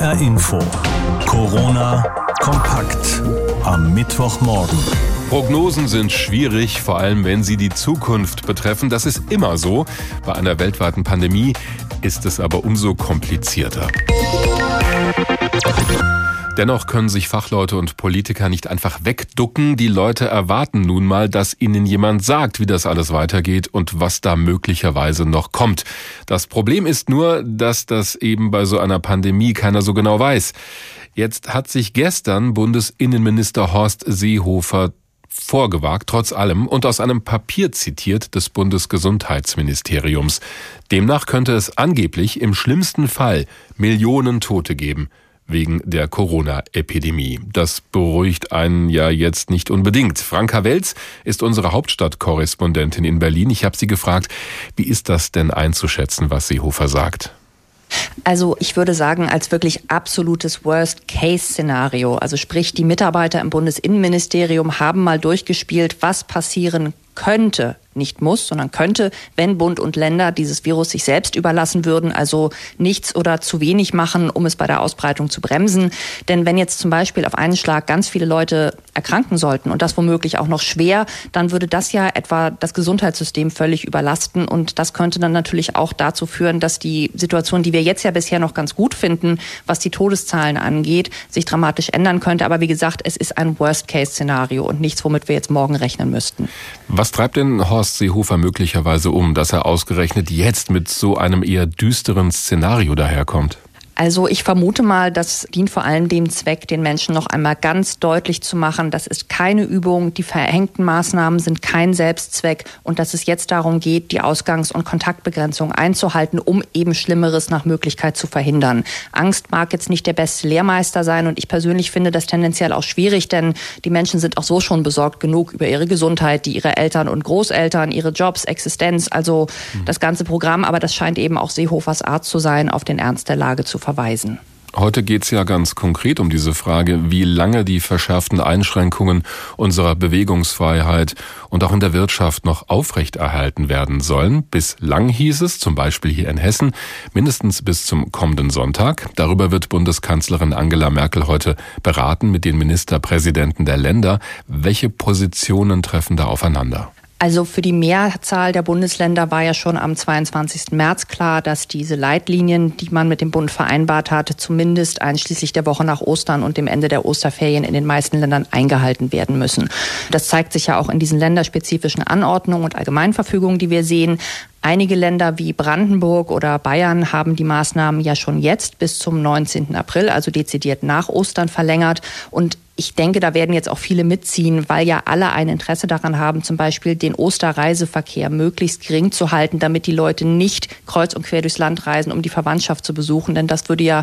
HR Info. Corona kompakt am Mittwochmorgen. Prognosen sind schwierig, vor allem wenn sie die Zukunft betreffen. Das ist immer so. Bei einer weltweiten Pandemie ist es aber umso komplizierter. Dennoch können sich Fachleute und Politiker nicht einfach wegducken. Die Leute erwarten nun mal, dass ihnen jemand sagt, wie das alles weitergeht und was da möglicherweise noch kommt. Das Problem ist nur, dass das eben bei so einer Pandemie keiner so genau weiß. Jetzt hat sich gestern Bundesinnenminister Horst Seehofer vorgewagt, trotz allem, und aus einem Papier zitiert des Bundesgesundheitsministeriums. Demnach könnte es angeblich im schlimmsten Fall Millionen Tote geben wegen der Corona-Epidemie. Das beruhigt einen ja jetzt nicht unbedingt. Franka Welz ist unsere Hauptstadtkorrespondentin in Berlin. Ich habe sie gefragt, wie ist das denn einzuschätzen, was Seehofer sagt? Also ich würde sagen, als wirklich absolutes Worst-Case-Szenario. Also sprich, die Mitarbeiter im Bundesinnenministerium haben mal durchgespielt, was passieren könnte, nicht muss, sondern könnte, wenn Bund und Länder dieses Virus sich selbst überlassen würden, also nichts oder zu wenig machen, um es bei der Ausbreitung zu bremsen. Denn wenn jetzt zum Beispiel auf einen Schlag ganz viele Leute erkranken sollten und das womöglich auch noch schwer, dann würde das ja etwa das Gesundheitssystem völlig überlasten und das könnte dann natürlich auch dazu führen, dass die Situation, die wir jetzt ja bisher noch ganz gut finden, was die Todeszahlen angeht, sich dramatisch ändern könnte. Aber wie gesagt, es ist ein Worst-Case-Szenario und nichts, womit wir jetzt morgen rechnen müssten. Was treibt denn Horst Seehofer möglicherweise um, dass er ausgerechnet jetzt mit so einem eher düsteren Szenario daherkommt? Also ich vermute mal, das dient vor allem dem Zweck, den Menschen noch einmal ganz deutlich zu machen, das ist keine Übung, die verhängten Maßnahmen sind kein Selbstzweck und dass es jetzt darum geht, die Ausgangs- und Kontaktbegrenzung einzuhalten, um eben Schlimmeres nach Möglichkeit zu verhindern. Angst mag jetzt nicht der beste Lehrmeister sein und ich persönlich finde das tendenziell auch schwierig, denn die Menschen sind auch so schon besorgt genug über ihre Gesundheit, die ihre Eltern und Großeltern, ihre Jobs, Existenz, also mhm. das ganze Programm, aber das scheint eben auch Seehofers Art zu sein, auf den Ernst der Lage zu verweisen verweisen. Heute geht es ja ganz konkret um diese Frage, wie lange die verschärften Einschränkungen unserer Bewegungsfreiheit und auch in der Wirtschaft noch aufrechterhalten werden sollen. Bislang hieß es, zum Beispiel hier in Hessen, mindestens bis zum kommenden Sonntag. Darüber wird Bundeskanzlerin Angela Merkel heute beraten mit den Ministerpräsidenten der Länder. Welche Positionen treffen da aufeinander? Also für die Mehrzahl der Bundesländer war ja schon am 22. März klar, dass diese Leitlinien, die man mit dem Bund vereinbart hatte, zumindest einschließlich der Woche nach Ostern und dem Ende der Osterferien in den meisten Ländern eingehalten werden müssen. Das zeigt sich ja auch in diesen länderspezifischen Anordnungen und Allgemeinverfügungen, die wir sehen. Einige Länder wie Brandenburg oder Bayern haben die Maßnahmen ja schon jetzt bis zum 19. April, also dezidiert nach Ostern verlängert. Und ich denke, da werden jetzt auch viele mitziehen, weil ja alle ein Interesse daran haben, zum Beispiel den Osterreiseverkehr möglichst gering zu halten, damit die Leute nicht kreuz und quer durchs Land reisen, um die Verwandtschaft zu besuchen. Denn das würde ja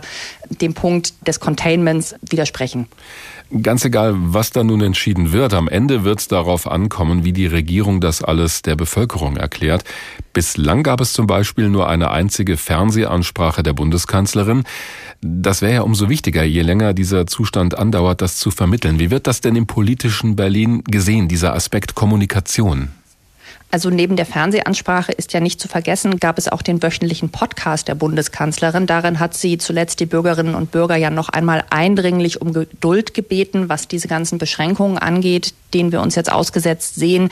dem Punkt des Containments widersprechen. Ganz egal, was da nun entschieden wird, am Ende wird es darauf ankommen, wie die Regierung das alles der Bevölkerung erklärt. Bislang gab es zum Beispiel nur eine einzige Fernsehansprache der Bundeskanzlerin. Das wäre ja umso wichtiger, je länger dieser Zustand andauert, das zu vermitteln. Wie wird das denn im politischen Berlin gesehen, dieser Aspekt Kommunikation? Also neben der Fernsehansprache ist ja nicht zu vergessen, gab es auch den wöchentlichen Podcast der Bundeskanzlerin. Darin hat sie zuletzt die Bürgerinnen und Bürger ja noch einmal eindringlich um Geduld gebeten, was diese ganzen Beschränkungen angeht, denen wir uns jetzt ausgesetzt sehen.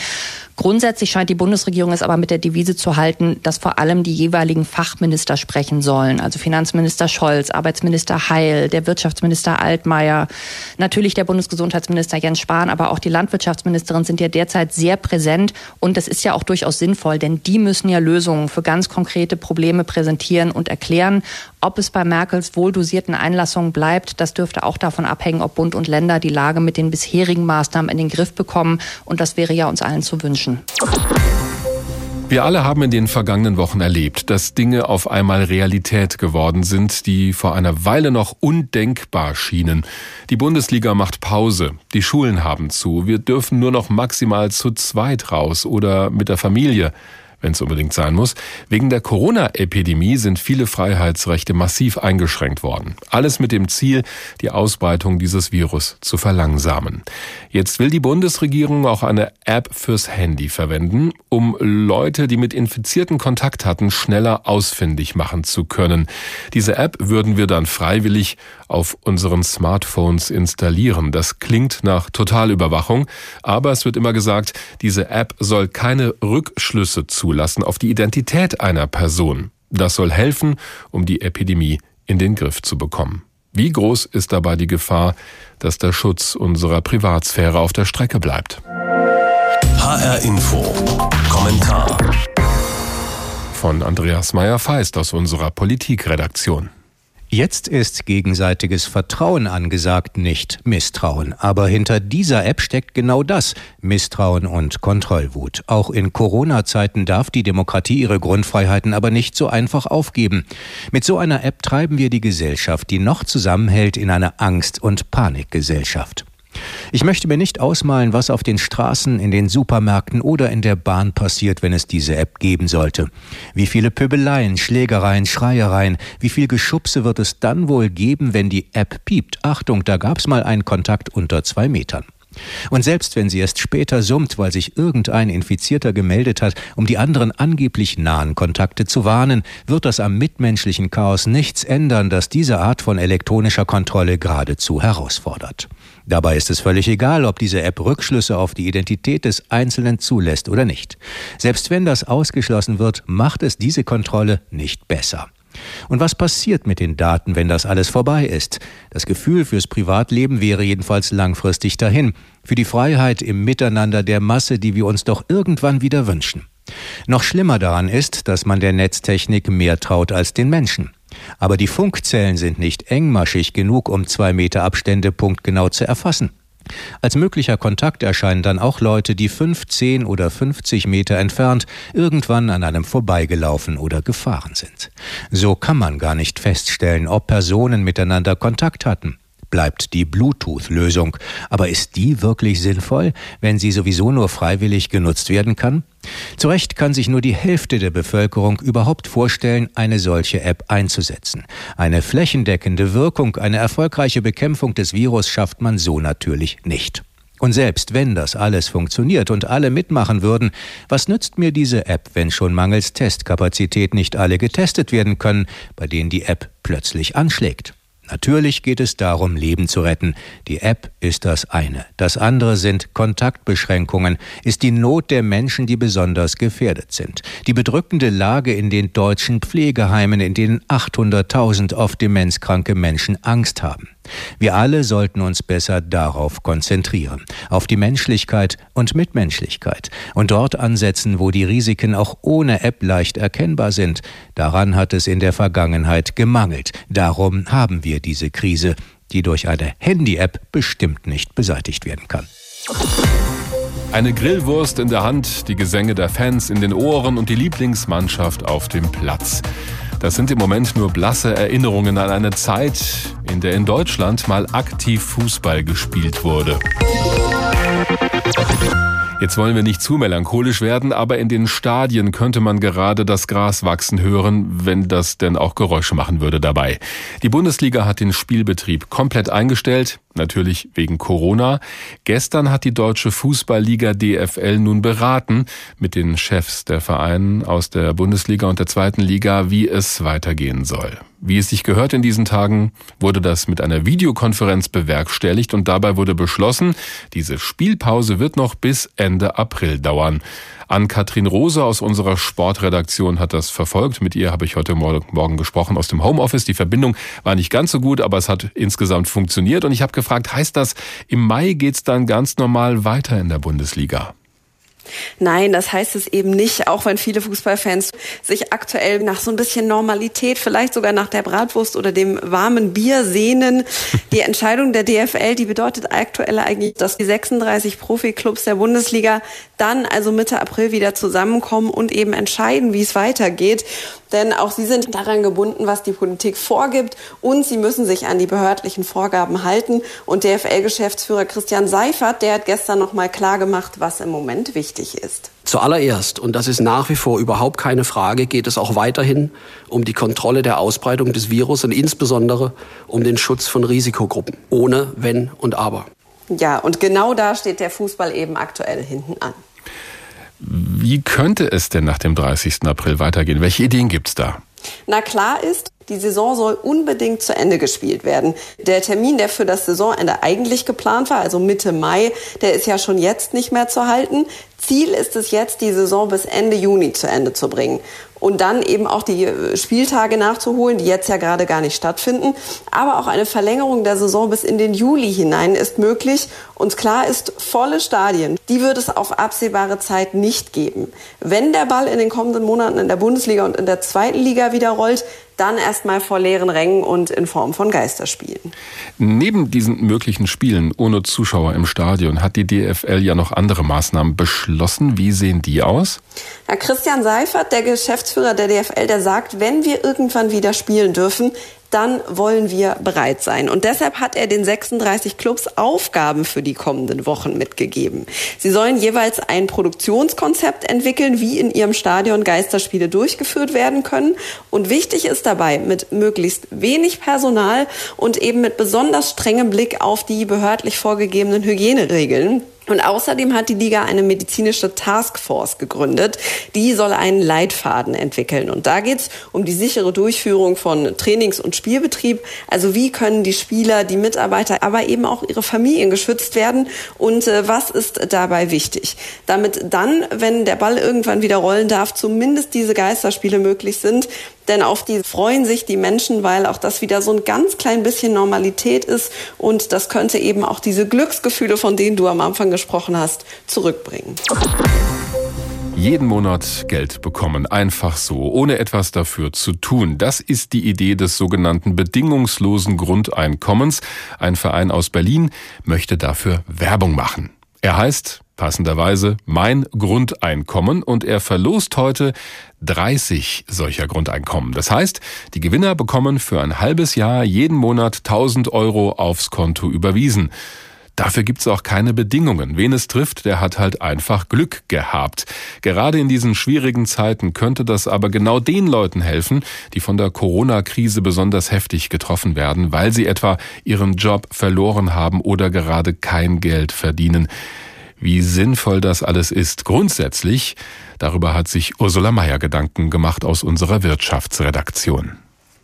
Grundsätzlich scheint die Bundesregierung es aber mit der Devise zu halten, dass vor allem die jeweiligen Fachminister sprechen sollen. Also Finanzminister Scholz, Arbeitsminister Heil, der Wirtschaftsminister Altmaier, natürlich der Bundesgesundheitsminister Jens Spahn, aber auch die Landwirtschaftsministerin sind ja derzeit sehr präsent. Und das ist ja auch durchaus sinnvoll, denn die müssen ja Lösungen für ganz konkrete Probleme präsentieren und erklären. Ob es bei Merkels wohldosierten Einlassungen bleibt, das dürfte auch davon abhängen, ob Bund und Länder die Lage mit den bisherigen Maßnahmen in den Griff bekommen. Und das wäre ja uns allen zu wünschen. Menschen. Wir alle haben in den vergangenen Wochen erlebt, dass Dinge auf einmal Realität geworden sind, die vor einer Weile noch undenkbar schienen. Die Bundesliga macht Pause, die Schulen haben zu, wir dürfen nur noch maximal zu zweit raus oder mit der Familie wenn es unbedingt sein muss. Wegen der Corona-Epidemie sind viele Freiheitsrechte massiv eingeschränkt worden. Alles mit dem Ziel, die Ausbreitung dieses Virus zu verlangsamen. Jetzt will die Bundesregierung auch eine App fürs Handy verwenden, um Leute, die mit Infizierten Kontakt hatten, schneller ausfindig machen zu können. Diese App würden wir dann freiwillig auf unseren Smartphones installieren. Das klingt nach Totalüberwachung, aber es wird immer gesagt, diese App soll keine Rückschlüsse zulassen auf die Identität einer Person. Das soll helfen, um die Epidemie in den Griff zu bekommen. Wie groß ist dabei die Gefahr, dass der Schutz unserer Privatsphäre auf der Strecke bleibt? HR Info. Kommentar. Von Andreas Meyer-Feist aus unserer Politikredaktion. Jetzt ist gegenseitiges Vertrauen angesagt, nicht Misstrauen. Aber hinter dieser App steckt genau das, Misstrauen und Kontrollwut. Auch in Corona-Zeiten darf die Demokratie ihre Grundfreiheiten aber nicht so einfach aufgeben. Mit so einer App treiben wir die Gesellschaft, die noch zusammenhält, in eine Angst- und Panikgesellschaft. Ich möchte mir nicht ausmalen, was auf den Straßen, in den Supermärkten oder in der Bahn passiert, wenn es diese App geben sollte. Wie viele Pöbeleien, Schlägereien, Schreiereien, wie viel Geschubse wird es dann wohl geben, wenn die App piept? Achtung, da gab's mal einen Kontakt unter zwei Metern. Und selbst wenn sie erst später summt, weil sich irgendein Infizierter gemeldet hat, um die anderen angeblich nahen Kontakte zu warnen, wird das am mitmenschlichen Chaos nichts ändern, das diese Art von elektronischer Kontrolle geradezu herausfordert. Dabei ist es völlig egal, ob diese App Rückschlüsse auf die Identität des Einzelnen zulässt oder nicht. Selbst wenn das ausgeschlossen wird, macht es diese Kontrolle nicht besser. Und was passiert mit den Daten, wenn das alles vorbei ist? Das Gefühl fürs Privatleben wäre jedenfalls langfristig dahin, für die Freiheit im Miteinander der Masse, die wir uns doch irgendwann wieder wünschen. Noch schlimmer daran ist, dass man der Netztechnik mehr traut als den Menschen. Aber die Funkzellen sind nicht engmaschig genug, um zwei Meter Abstände punktgenau zu erfassen. Als möglicher Kontakt erscheinen dann auch Leute, die fünf, zehn oder fünfzig Meter entfernt irgendwann an einem vorbeigelaufen oder gefahren sind. So kann man gar nicht feststellen, ob Personen miteinander Kontakt hatten bleibt die Bluetooth-Lösung. Aber ist die wirklich sinnvoll, wenn sie sowieso nur freiwillig genutzt werden kann? Zu Recht kann sich nur die Hälfte der Bevölkerung überhaupt vorstellen, eine solche App einzusetzen. Eine flächendeckende Wirkung, eine erfolgreiche Bekämpfung des Virus schafft man so natürlich nicht. Und selbst wenn das alles funktioniert und alle mitmachen würden, was nützt mir diese App, wenn schon mangels Testkapazität nicht alle getestet werden können, bei denen die App plötzlich anschlägt? Natürlich geht es darum, Leben zu retten. Die App ist das eine. Das andere sind Kontaktbeschränkungen, ist die Not der Menschen, die besonders gefährdet sind. Die bedrückende Lage in den deutschen Pflegeheimen, in denen 800.000 oft demenzkranke Menschen Angst haben. Wir alle sollten uns besser darauf konzentrieren, auf die Menschlichkeit und Mitmenschlichkeit und dort ansetzen, wo die Risiken auch ohne App leicht erkennbar sind. Daran hat es in der Vergangenheit gemangelt. Darum haben wir diese Krise, die durch eine Handy-App bestimmt nicht beseitigt werden kann. Eine Grillwurst in der Hand, die Gesänge der Fans in den Ohren und die Lieblingsmannschaft auf dem Platz. Das sind im Moment nur blasse Erinnerungen an eine Zeit, in der in Deutschland mal aktiv Fußball gespielt wurde. Jetzt wollen wir nicht zu melancholisch werden, aber in den Stadien könnte man gerade das Gras wachsen hören, wenn das denn auch Geräusche machen würde dabei. Die Bundesliga hat den Spielbetrieb komplett eingestellt, natürlich wegen Corona. Gestern hat die deutsche Fußballliga DFL nun beraten mit den Chefs der Vereine aus der Bundesliga und der zweiten Liga, wie es weitergehen soll. Wie es sich gehört in diesen Tagen, wurde das mit einer Videokonferenz bewerkstelligt und dabei wurde beschlossen, diese Spielpause wird noch bis Ende April dauern. An Katrin Rose aus unserer Sportredaktion hat das verfolgt. Mit ihr habe ich heute Morgen gesprochen aus dem Homeoffice. Die Verbindung war nicht ganz so gut, aber es hat insgesamt funktioniert. Und ich habe gefragt, heißt das, im Mai geht's dann ganz normal weiter in der Bundesliga? Nein, das heißt es eben nicht, auch wenn viele Fußballfans sich aktuell nach so ein bisschen Normalität, vielleicht sogar nach der Bratwurst oder dem warmen Bier sehnen. Die Entscheidung der DFL, die bedeutet aktuell eigentlich, dass die 36 Profiklubs der Bundesliga dann also Mitte April wieder zusammenkommen und eben entscheiden, wie es weitergeht. Denn auch sie sind daran gebunden, was die Politik vorgibt und sie müssen sich an die behördlichen Vorgaben halten. Und DFL-Geschäftsführer Christian Seifert, der hat gestern noch mal klar gemacht, was im Moment wichtig ist. Zuallererst, und das ist nach wie vor überhaupt keine Frage, geht es auch weiterhin um die Kontrolle der Ausbreitung des Virus und insbesondere um den Schutz von Risikogruppen. Ohne Wenn und Aber. Ja, und genau da steht der Fußball eben aktuell hinten an. Wie könnte es denn nach dem 30. April weitergehen? Welche Ideen gibt es da? Na klar ist, die Saison soll unbedingt zu Ende gespielt werden. Der Termin, der für das Saisonende eigentlich geplant war, also Mitte Mai, der ist ja schon jetzt nicht mehr zu halten. Ziel ist es jetzt, die Saison bis Ende Juni zu Ende zu bringen und dann eben auch die äh, Spieltage nachzuholen, die jetzt ja gerade gar nicht stattfinden. Aber auch eine Verlängerung der Saison bis in den Juli hinein ist möglich. Und klar ist, volle Stadien, die wird es auf absehbare Zeit nicht geben. Wenn der Ball in den kommenden Monaten in der Bundesliga und in der zweiten Liga wieder rollt, dann erstmal vor leeren Rängen und in Form von Geisterspielen. Neben diesen möglichen Spielen ohne Zuschauer im Stadion hat die DFL ja noch andere Maßnahmen beschlossen. Wie sehen die aus? Ja, Christian Seifert, der Geschäftsführer der DFL, der sagt, wenn wir irgendwann wieder spielen dürfen, dann wollen wir bereit sein. Und deshalb hat er den 36 Clubs Aufgaben für die kommenden Wochen mitgegeben. Sie sollen jeweils ein Produktionskonzept entwickeln, wie in ihrem Stadion Geisterspiele durchgeführt werden können. Und wichtig ist dabei, mit möglichst wenig Personal und eben mit besonders strengem Blick auf die behördlich vorgegebenen Hygieneregeln und außerdem hat die Liga eine medizinische Taskforce gegründet. Die soll einen Leitfaden entwickeln. Und da geht's um die sichere Durchführung von Trainings- und Spielbetrieb. Also wie können die Spieler, die Mitarbeiter, aber eben auch ihre Familien geschützt werden? Und äh, was ist dabei wichtig? Damit dann, wenn der Ball irgendwann wieder rollen darf, zumindest diese Geisterspiele möglich sind. Denn auf die freuen sich die Menschen, weil auch das wieder so ein ganz klein bisschen Normalität ist. Und das könnte eben auch diese Glücksgefühle, von denen du am Anfang gesprochen hast, zurückbringen. Jeden Monat Geld bekommen, einfach so, ohne etwas dafür zu tun. Das ist die Idee des sogenannten bedingungslosen Grundeinkommens. Ein Verein aus Berlin möchte dafür Werbung machen. Er heißt passenderweise mein Grundeinkommen und er verlost heute 30 solcher Grundeinkommen. Das heißt, die Gewinner bekommen für ein halbes Jahr jeden Monat 1000 Euro aufs Konto überwiesen. Dafür gibt's auch keine Bedingungen. Wen es trifft, der hat halt einfach Glück gehabt. Gerade in diesen schwierigen Zeiten könnte das aber genau den Leuten helfen, die von der Corona-Krise besonders heftig getroffen werden, weil sie etwa ihren Job verloren haben oder gerade kein Geld verdienen. Wie sinnvoll das alles ist grundsätzlich, darüber hat sich Ursula Mayer Gedanken gemacht aus unserer Wirtschaftsredaktion.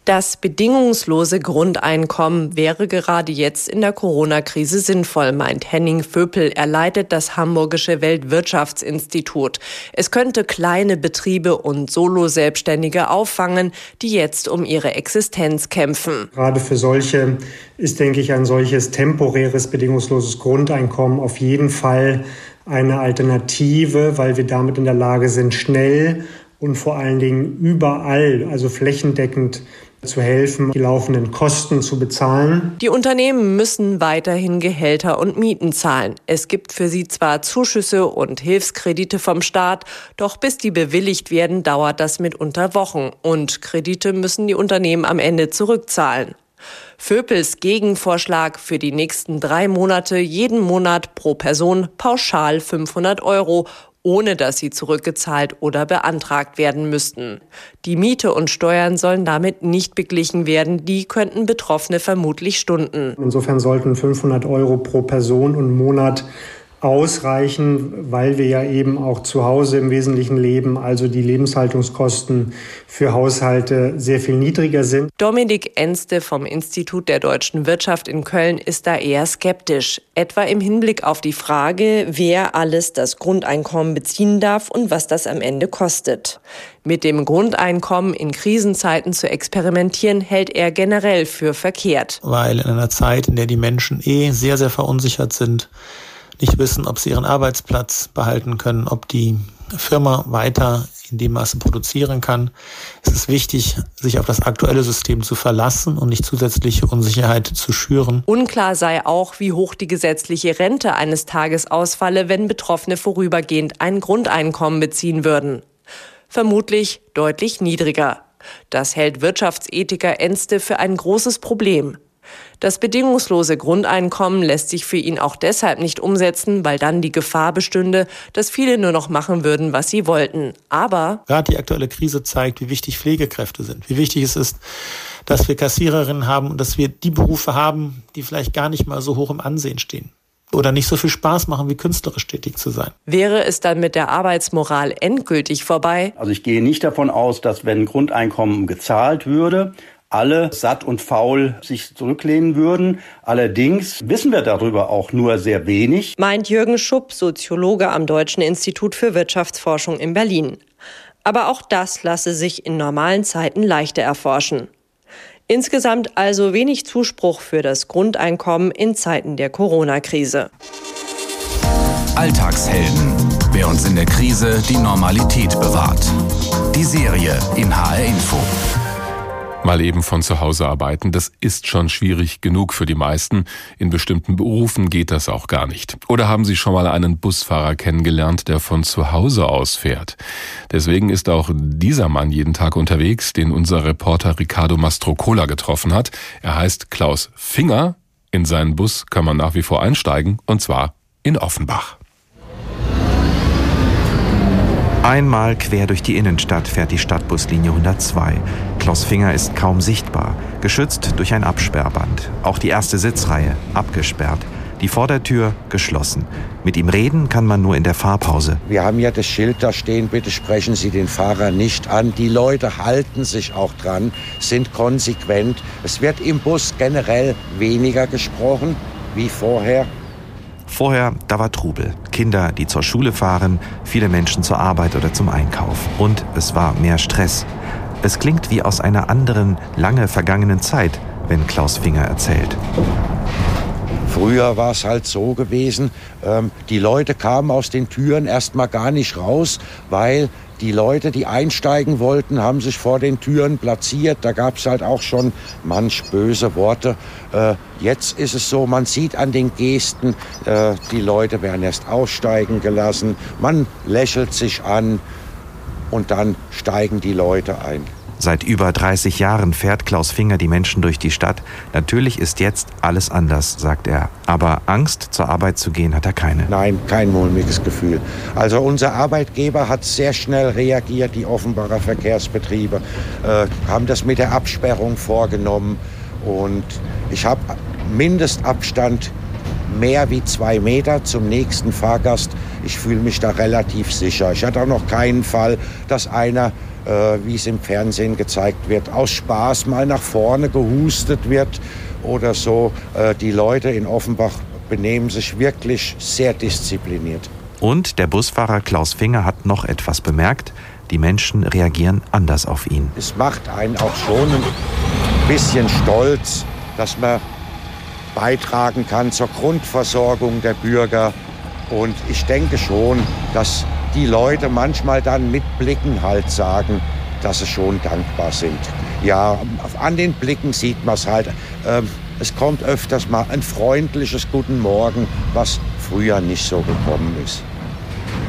Das bedingungslose Grundeinkommen wäre gerade jetzt in der Corona-Krise sinnvoll, meint Henning Vöpel. Er leitet das Hamburgische Weltwirtschaftsinstitut. Es könnte kleine Betriebe und Solo-Selbstständige auffangen, die jetzt um ihre Existenz kämpfen. Gerade für solche ist, denke ich, ein solches temporäres bedingungsloses Grundeinkommen auf jeden Fall eine Alternative, weil wir damit in der Lage sind, schnell und vor allen Dingen überall, also flächendeckend zu helfen, die laufenden Kosten zu bezahlen. Die Unternehmen müssen weiterhin Gehälter und Mieten zahlen. Es gibt für sie zwar Zuschüsse und Hilfskredite vom Staat, doch bis die bewilligt werden, dauert das mitunter Wochen und Kredite müssen die Unternehmen am Ende zurückzahlen. Vöpels Gegenvorschlag für die nächsten drei Monate jeden Monat pro Person pauschal 500 Euro ohne dass sie zurückgezahlt oder beantragt werden müssten. Die Miete und Steuern sollen damit nicht beglichen werden, die könnten Betroffene vermutlich stunden. Insofern sollten 500 Euro pro Person und Monat ausreichen, weil wir ja eben auch zu Hause im Wesentlichen leben, also die Lebenshaltungskosten für Haushalte sehr viel niedriger sind. Dominik Enste vom Institut der deutschen Wirtschaft in Köln ist da eher skeptisch, etwa im Hinblick auf die Frage, wer alles das Grundeinkommen beziehen darf und was das am Ende kostet. Mit dem Grundeinkommen in Krisenzeiten zu experimentieren, hält er generell für verkehrt. Weil in einer Zeit, in der die Menschen eh sehr, sehr verunsichert sind, nicht wissen, ob sie ihren Arbeitsplatz behalten können, ob die Firma weiter in dem Maße produzieren kann. Es ist wichtig, sich auf das aktuelle System zu verlassen und nicht zusätzliche Unsicherheit zu schüren. Unklar sei auch, wie hoch die gesetzliche Rente eines Tages ausfalle, wenn Betroffene vorübergehend ein Grundeinkommen beziehen würden. Vermutlich deutlich niedriger. Das hält Wirtschaftsethiker Enste für ein großes Problem. Das bedingungslose Grundeinkommen lässt sich für ihn auch deshalb nicht umsetzen, weil dann die Gefahr bestünde, dass viele nur noch machen würden, was sie wollten. Aber gerade die aktuelle Krise zeigt, wie wichtig Pflegekräfte sind, wie wichtig es ist, dass wir Kassiererinnen haben und dass wir die Berufe haben, die vielleicht gar nicht mal so hoch im Ansehen stehen oder nicht so viel Spaß machen, wie künstlerisch tätig zu sein. Wäre es dann mit der Arbeitsmoral endgültig vorbei? Also ich gehe nicht davon aus, dass wenn Grundeinkommen gezahlt würde, alle satt und faul sich zurücklehnen würden. Allerdings wissen wir darüber auch nur sehr wenig. Meint Jürgen Schupp, Soziologe am Deutschen Institut für Wirtschaftsforschung in Berlin. Aber auch das lasse sich in normalen Zeiten leichter erforschen. Insgesamt also wenig Zuspruch für das Grundeinkommen in Zeiten der Corona-Krise. Alltagshelden. Wer uns in der Krise die Normalität bewahrt. Die Serie in HR Info mal eben von zu Hause arbeiten. Das ist schon schwierig genug für die meisten. In bestimmten Berufen geht das auch gar nicht. Oder haben Sie schon mal einen Busfahrer kennengelernt, der von zu Hause aus fährt? Deswegen ist auch dieser Mann jeden Tag unterwegs, den unser Reporter Ricardo Mastrocola getroffen hat. Er heißt Klaus Finger. In seinen Bus kann man nach wie vor einsteigen, und zwar in Offenbach. Einmal quer durch die Innenstadt fährt die Stadtbuslinie 102. Klaus Finger ist kaum sichtbar, geschützt durch ein Absperrband. Auch die erste Sitzreihe abgesperrt. Die Vordertür geschlossen. Mit ihm reden kann man nur in der Fahrpause. Wir haben ja das Schild da stehen, bitte sprechen Sie den Fahrer nicht an. Die Leute halten sich auch dran, sind konsequent. Es wird im Bus generell weniger gesprochen wie vorher. Vorher, da war Trubel. Kinder, die zur Schule fahren, viele Menschen zur Arbeit oder zum Einkauf. Und es war mehr Stress. Es klingt wie aus einer anderen, lange vergangenen Zeit, wenn Klaus Finger erzählt. Früher war es halt so gewesen, ähm, die Leute kamen aus den Türen erstmal gar nicht raus, weil die Leute, die einsteigen wollten, haben sich vor den Türen platziert. Da gab es halt auch schon manch böse Worte. Äh, jetzt ist es so, man sieht an den Gesten, äh, die Leute werden erst aussteigen gelassen. Man lächelt sich an und dann steigen die Leute ein. Seit über 30 Jahren fährt Klaus Finger die Menschen durch die Stadt. Natürlich ist jetzt alles anders, sagt er. Aber Angst, zur Arbeit zu gehen, hat er keine. Nein, kein mulmiges Gefühl. Also unser Arbeitgeber hat sehr schnell reagiert, die Offenbarer Verkehrsbetriebe äh, haben das mit der Absperrung vorgenommen. Und ich habe Mindestabstand mehr wie zwei Meter zum nächsten Fahrgast. Ich fühle mich da relativ sicher. Ich hatte auch noch keinen Fall, dass einer äh, wie es im Fernsehen gezeigt wird, aus Spaß mal nach vorne gehustet wird oder so. Äh, die Leute in Offenbach benehmen sich wirklich sehr diszipliniert. Und der Busfahrer Klaus Finger hat noch etwas bemerkt. Die Menschen reagieren anders auf ihn. Es macht einen auch schon ein bisschen stolz, dass man beitragen kann zur Grundversorgung der Bürger. Und ich denke schon, dass die Leute manchmal dann mit Blicken halt sagen, dass sie schon dankbar sind. Ja, an den Blicken sieht man es halt. Ähm, es kommt öfters mal ein freundliches Guten Morgen, was früher nicht so gekommen ist.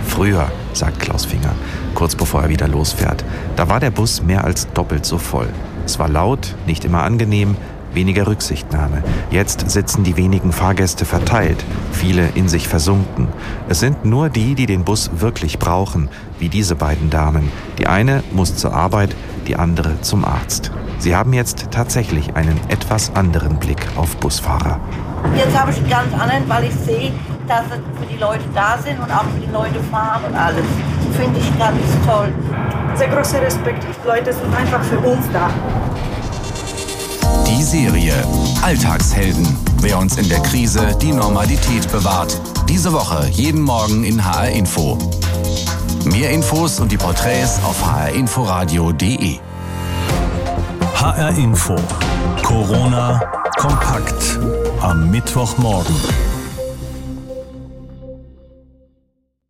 Früher, sagt Klaus Finger, kurz bevor er wieder losfährt. Da war der Bus mehr als doppelt so voll. Es war laut, nicht immer angenehm, weniger Rücksichtnahme. Jetzt sitzen die wenigen Fahrgäste verteilt, viele in sich versunken. Es sind nur die, die den Bus wirklich brauchen, wie diese beiden Damen. Die eine muss zur Arbeit, die andere zum Arzt. Sie haben jetzt tatsächlich einen etwas anderen Blick auf Busfahrer. Jetzt habe ich einen ganz anderen, weil ich sehe, dass sie für die Leute da sind und auch für die Leute fahren und alles. Finde ich ganz toll. Sehr großer Respekt. Die Leute sind einfach für uns da. Die Serie Alltagshelden. Wer uns in der Krise die Normalität bewahrt. Diese Woche jeden Morgen in HR Info. Mehr Infos und die Porträts auf hrinforadio.de. HR Info. Corona kompakt am Mittwochmorgen.